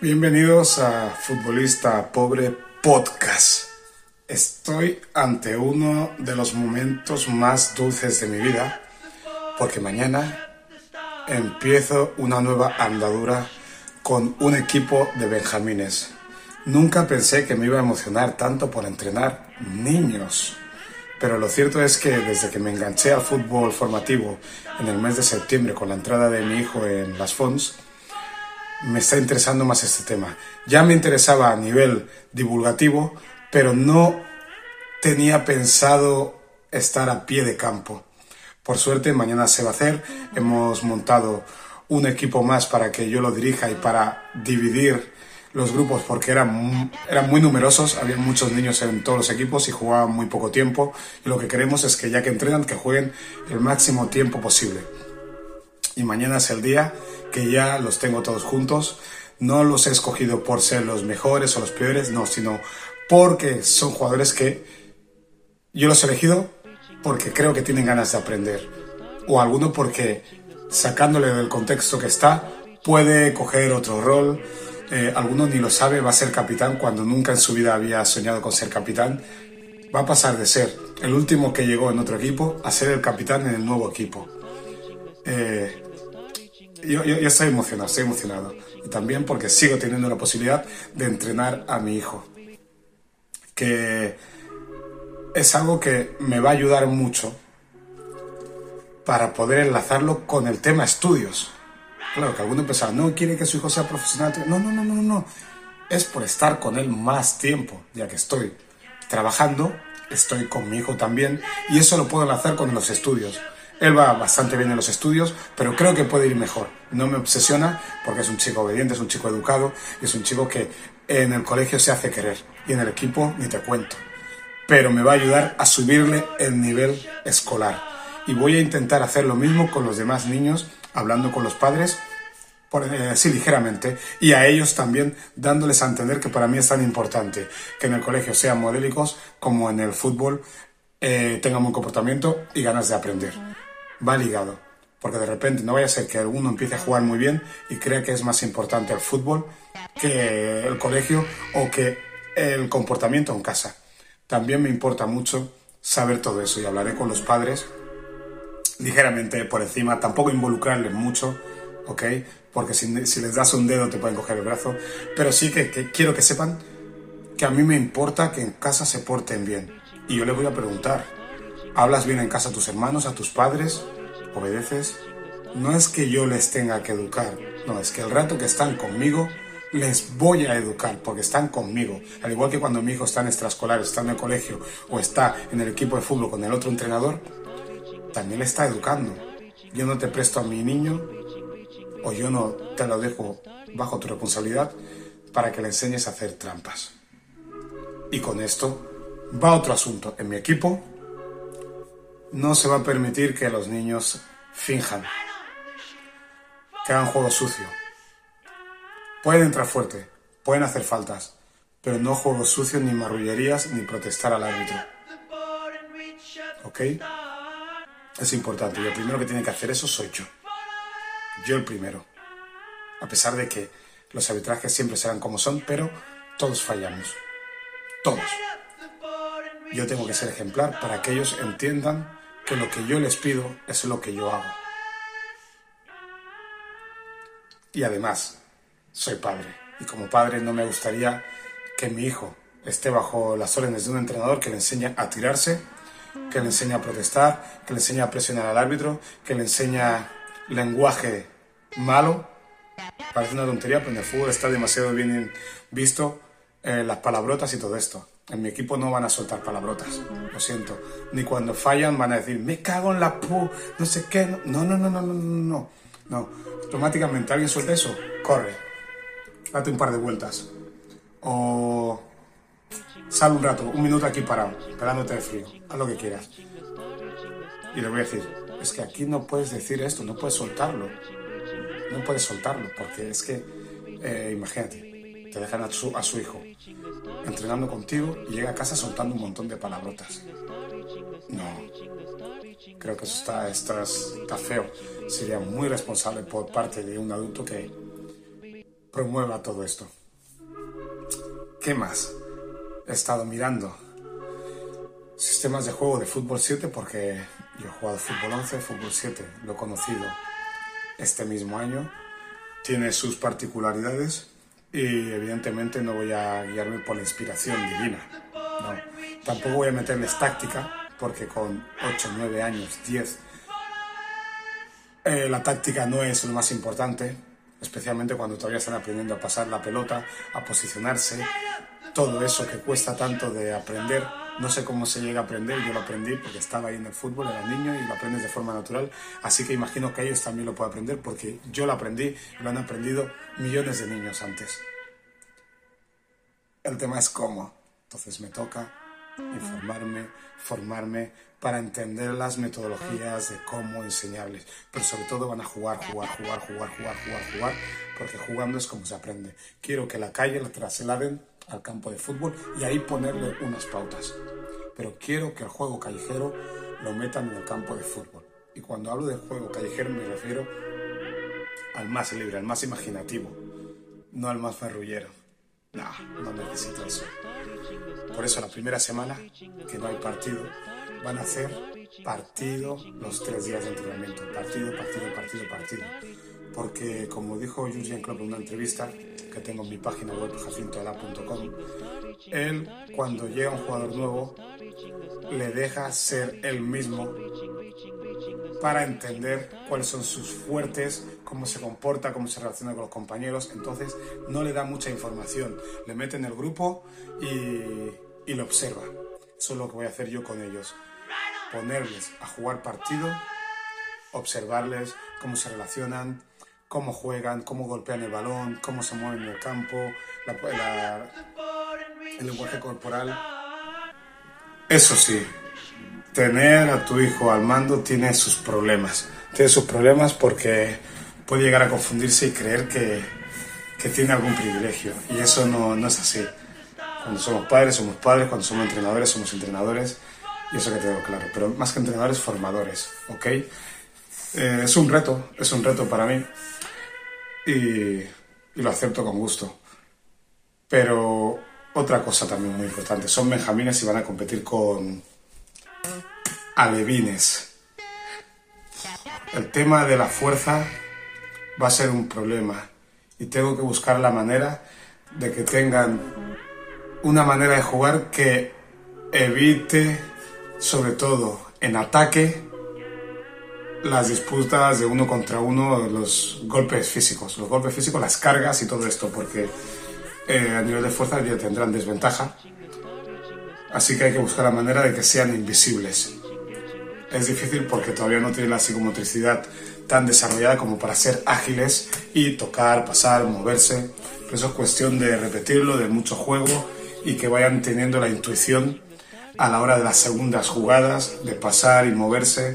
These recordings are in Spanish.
Bienvenidos a Futbolista Pobre Podcast. Estoy ante uno de los momentos más dulces de mi vida porque mañana empiezo una nueva andadura con un equipo de benjamines. Nunca pensé que me iba a emocionar tanto por entrenar niños. Pero lo cierto es que desde que me enganché al fútbol formativo en el mes de septiembre con la entrada de mi hijo en las FONS, me está interesando más este tema. Ya me interesaba a nivel divulgativo, pero no tenía pensado estar a pie de campo. Por suerte, mañana se va a hacer. Hemos montado un equipo más para que yo lo dirija y para dividir los grupos porque eran, eran muy numerosos, había muchos niños en todos los equipos y jugaban muy poco tiempo. Y lo que queremos es que ya que entrenan, que jueguen el máximo tiempo posible. Y mañana es el día que ya los tengo todos juntos. No los he escogido por ser los mejores o los peores, no, sino porque son jugadores que yo los he elegido porque creo que tienen ganas de aprender. O alguno porque sacándole del contexto que está, puede coger otro rol. Eh, alguno ni lo sabe, va a ser capitán cuando nunca en su vida había soñado con ser capitán. Va a pasar de ser el último que llegó en otro equipo a ser el capitán en el nuevo equipo. Eh, yo, yo, yo, estoy emocionado, estoy emocionado. Y también porque sigo teniendo la posibilidad de entrenar a mi hijo. Que es algo que me va a ayudar mucho para poder enlazarlo con el tema estudios. Claro, que alguno pensaba, no quiere que su hijo sea profesional. No, no, no, no, no. Es por estar con él más tiempo, ya que estoy trabajando, estoy con mi hijo también, y eso lo puedo enlazar con los estudios. Él va bastante bien en los estudios, pero creo que puede ir mejor. No me obsesiona porque es un chico obediente, es un chico educado, es un chico que en el colegio se hace querer y en el equipo ni te cuento. Pero me va a ayudar a subirle el nivel escolar. Y voy a intentar hacer lo mismo con los demás niños, hablando con los padres, por, eh, así ligeramente, y a ellos también dándoles a entender que para mí es tan importante que en el colegio sean modélicos como en el fútbol eh, tengan buen comportamiento y ganas de aprender va ligado. Porque de repente no vaya a ser que alguno empiece a jugar muy bien y crea que es más importante el fútbol que el colegio o que el comportamiento en casa. También me importa mucho saber todo eso y hablaré con los padres ligeramente por encima, tampoco involucrarles mucho, ¿ok? Porque si, les das un dedo te pueden coger el brazo, pero sí que, que quiero que sepan que a mí me importa que en casa se porten bien. Y yo les voy a preguntar, ¿Hablas bien en casa a tus hermanos, a tus padres? ¿Obedeces? No es que yo les tenga que educar, no, es que el rato que están conmigo les voy a educar porque están conmigo. Al igual que cuando mi hijo está en extraescolar, está en el colegio o está en el equipo de fútbol con el otro entrenador, también le está educando. Yo no te presto a mi niño o yo no te lo dejo bajo tu responsabilidad para que le enseñes a hacer trampas. Y con esto va otro asunto. En mi equipo no se va a permitir que los niños finjan, que hagan juego sucio. Pueden entrar fuerte, pueden hacer faltas, pero no juego sucio, ni marrullerías, ni protestar al árbitro. ¿Ok? Es importante. Y el primero que tiene que hacer eso soy yo. Yo el primero. A pesar de que los arbitrajes siempre serán como son, pero todos fallamos. Todos. Yo tengo que ser ejemplar para que ellos entiendan que lo que yo les pido es lo que yo hago. Y además, soy padre. Y como padre no me gustaría que mi hijo esté bajo las órdenes de un entrenador que le enseña a tirarse, que le enseña a protestar, que le enseña a presionar al árbitro, que le enseña lenguaje malo. Parece una tontería, pero en el fútbol está demasiado bien visto eh, las palabrotas y todo esto. En mi equipo no van a soltar palabrotas, lo siento. Ni cuando fallan van a decir, me cago en la pu, no sé qué. No, no, no, no, no, no, no. Automáticamente alguien suelta eso, corre. Date un par de vueltas. O sal un rato, un minuto aquí parado, esperándote de frío. Haz lo que quieras. Y le voy a decir, es que aquí no puedes decir esto, no puedes soltarlo. No puedes soltarlo, porque es que, eh, imagínate, te dejan a su, a su hijo entrenando contigo y llega a casa soltando un montón de palabrotas. No, creo que eso está, está, feo. Sería muy responsable por parte de un adulto que promueva todo esto. ¿Qué más? He estado mirando sistemas de juego de fútbol 7 porque yo he jugado fútbol 11, fútbol 7, lo he conocido este mismo año, tiene sus particularidades y evidentemente no voy a guiarme por la inspiración divina. Tampoco voy a meterles táctica porque con 8, 9 años, 10, eh, la táctica no es lo más importante, especialmente cuando todavía están aprendiendo a pasar la pelota, a posicionarse, todo eso que cuesta tanto de aprender. No sé cómo se llega a aprender, yo lo aprendí porque estaba ahí en el fútbol, era niño y lo aprendes de forma natural, así que imagino que ellos también lo pueden aprender porque yo lo aprendí y lo han aprendido millones de niños antes. El tema es cómo, entonces me toca informarme, formarme para entender las metodologías de cómo enseñarles. Pero sobre todo van a jugar, jugar, jugar, jugar, jugar, jugar, jugar, porque jugando es como se aprende. Quiero que la calle la trasladen al campo de fútbol y ahí ponerle unas pautas. Pero quiero que el juego callejero lo metan en el campo de fútbol. Y cuando hablo de juego callejero me refiero al más libre, al más imaginativo, no al más ferrullero. No, no necesito eso. Por eso la primera semana, que no hay partido, van a hacer partido los tres días de entrenamiento. Partido, partido, partido, partido. Porque como dijo Jurgen Klopp en una entrevista que tengo en mi página web jacintoala.com, él cuando llega un jugador nuevo le deja ser él mismo para entender cuáles son sus fuertes, cómo se comporta, cómo se relaciona con los compañeros. Entonces no le da mucha información, le mete en el grupo y, y lo observa. Eso es lo que voy a hacer yo con ellos. Ponerles a jugar partido, observarles cómo se relacionan, cómo juegan, cómo golpean el balón, cómo se mueven en el campo, el lenguaje corporal. Eso sí, tener a tu hijo al mando tiene sus problemas. Tiene sus problemas porque puede llegar a confundirse y creer que, que tiene algún privilegio. Y eso no, no, es así. Cuando somos padres, somos padres. Cuando somos entrenadores, somos entrenadores. Y eso que tengo claro. Pero más que entrenadores, formadores. ¿Ok? Eh, es un reto. Es un reto para mí. Y, y lo acepto con gusto. Pero otra cosa también muy importante. Son benjamines y van a competir con alevines. El tema de la fuerza va a ser un problema y tengo que buscar la manera de que tengan una manera de jugar que evite, sobre todo en ataque, las disputas de uno contra uno, los golpes físicos, los golpes físicos, las cargas y todo esto, porque eh, a nivel de fuerza ya tendrán desventaja. Así que hay que buscar la manera de que sean invisibles es difícil porque todavía no tienen la psicomotricidad tan desarrollada como para ser ágiles y tocar, pasar, moverse. Pero eso es cuestión de repetirlo, de mucho juego y que vayan teniendo la intuición a la hora de las segundas jugadas, de pasar y moverse.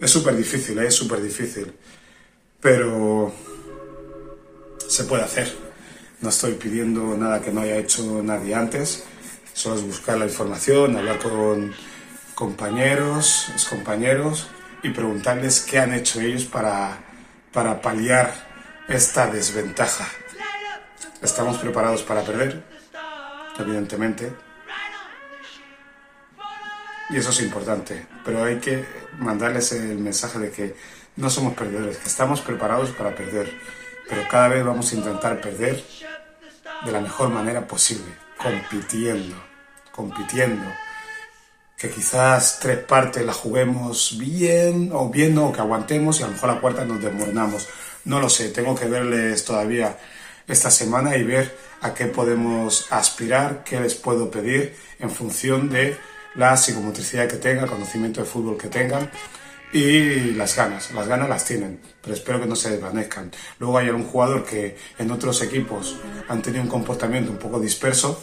Es súper difícil, ¿eh? es súper difícil. Pero se puede hacer. No estoy pidiendo nada que no haya hecho nadie antes. Solo es buscar la información, hablar con compañeros, compañeros y preguntarles qué han hecho ellos para, para paliar esta desventaja. Estamos preparados para perder, evidentemente. Y eso es importante, pero hay que mandarles el mensaje de que no somos perdedores, que estamos preparados para perder, pero cada vez vamos a intentar perder de la mejor manera posible, compitiendo, compitiendo. Que quizás tres partes las juguemos bien o bien o que aguantemos y a lo mejor la cuarta nos desmoronamos. No lo sé, tengo que verles todavía esta semana y ver a qué podemos aspirar, qué les puedo pedir en función de la psicomotricidad que tengan, el conocimiento de fútbol que tengan y las ganas. Las ganas las tienen, pero espero que no se desvanezcan. Luego hay algún jugador que en otros equipos han tenido un comportamiento un poco disperso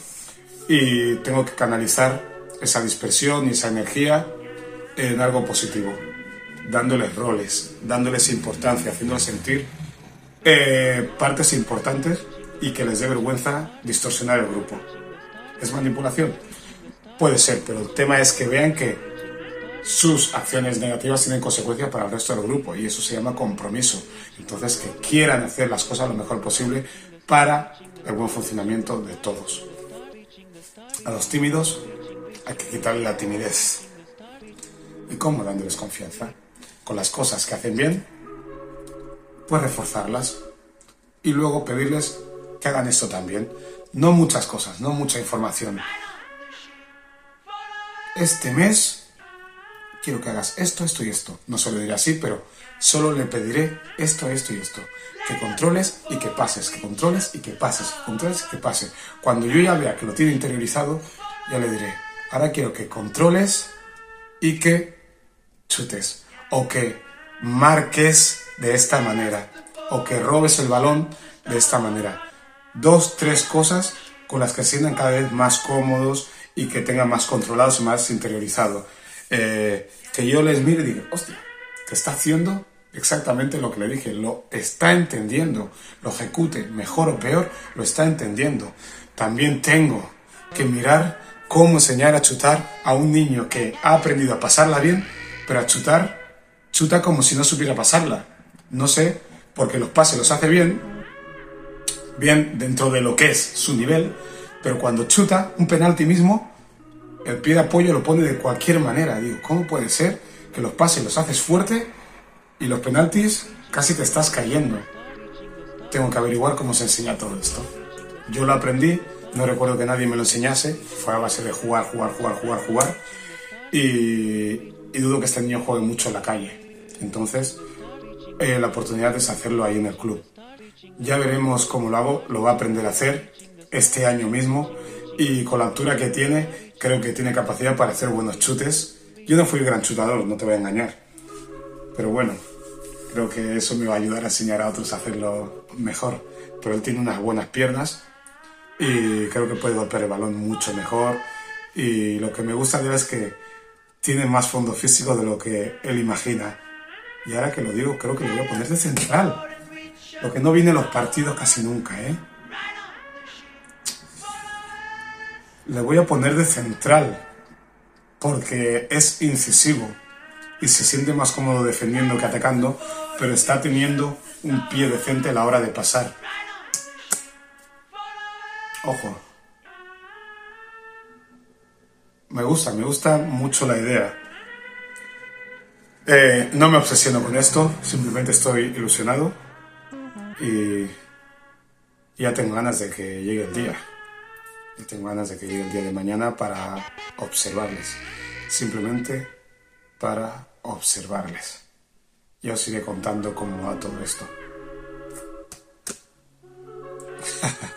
y tengo que canalizar esa dispersión y esa energía en algo positivo, dándoles roles, dándoles importancia, haciéndoles sentir eh, partes importantes y que les dé vergüenza distorsionar el grupo. ¿Es manipulación? Puede ser, pero el tema es que vean que sus acciones negativas tienen consecuencias para el resto del grupo y eso se llama compromiso. Entonces, que quieran hacer las cosas lo mejor posible para el buen funcionamiento de todos. A los tímidos hay que quitarle la timidez. ¿Y cómo? Dándoles confianza. Con las cosas que hacen bien, pues reforzarlas. Y luego pedirles que hagan esto también. No muchas cosas, no mucha información. Este mes quiero que hagas esto, esto y esto. No se lo diré así, pero solo le pediré esto, esto y esto. Que controles y que pases, que controles y que pases, que controles y que pases. Cuando yo ya vea que lo tiene interiorizado, ya le diré, ahora quiero que controles y que chutes. O que marques de esta manera. O que robes el balón de esta manera. Dos, tres cosas con las que se sientan cada vez más cómodos y que tengan más controlados más interiorizado. Eh, que yo les mire y diga, hostia, que está haciendo exactamente lo que le dije, lo está entendiendo, lo ejecute mejor o peor, lo está entendiendo. También tengo que mirar cómo enseñar a chutar a un niño que ha aprendido a pasarla bien, pero a chutar, chuta como si no supiera pasarla. No sé, porque los pases los hace bien, bien dentro de lo que es su nivel, pero cuando chuta un penalti mismo, el pie de apoyo lo pone de cualquier manera. Digo, ¿cómo puede ser que los pases los haces fuerte y los penaltis casi te estás cayendo? Tengo que averiguar cómo se enseña todo esto. Yo lo aprendí, no recuerdo que nadie me lo enseñase, fue a base de jugar, jugar, jugar, jugar, jugar. Y, dudo que este niño juegue mucho en la calle. Entonces, eh, la oportunidad es hacerlo ahí en el club. Ya veremos cómo lo hago, lo va a aprender a hacer este año mismo y con la altura que tiene, creo que tiene capacidad para hacer buenos chutes. Yo no fui gran chutador, no te voy a engañar, pero bueno, creo que eso me va a ayudar a enseñar a otros a hacerlo mejor. Pero él tiene unas buenas piernas y creo que puede golpear el balón mucho mejor. Y lo que me gusta de él es que tiene más fondo físico de lo que él imagina. Y ahora que lo digo, creo que lo voy a poner de central. Lo que no viene en los partidos casi nunca, ¿eh? Le voy a poner de central porque es incisivo y se siente más cómodo defendiendo que atacando, pero está teniendo un pie decente a la hora de pasar. Ojo. Me gusta, me gusta mucho la idea. Eh, no me obsesiono con esto, simplemente estoy ilusionado y ya tengo ganas de que llegue el día y tengo ganas de que llegue el día de mañana para observarles. Simplemente para observarles. Yo os iré contando cómo va todo esto.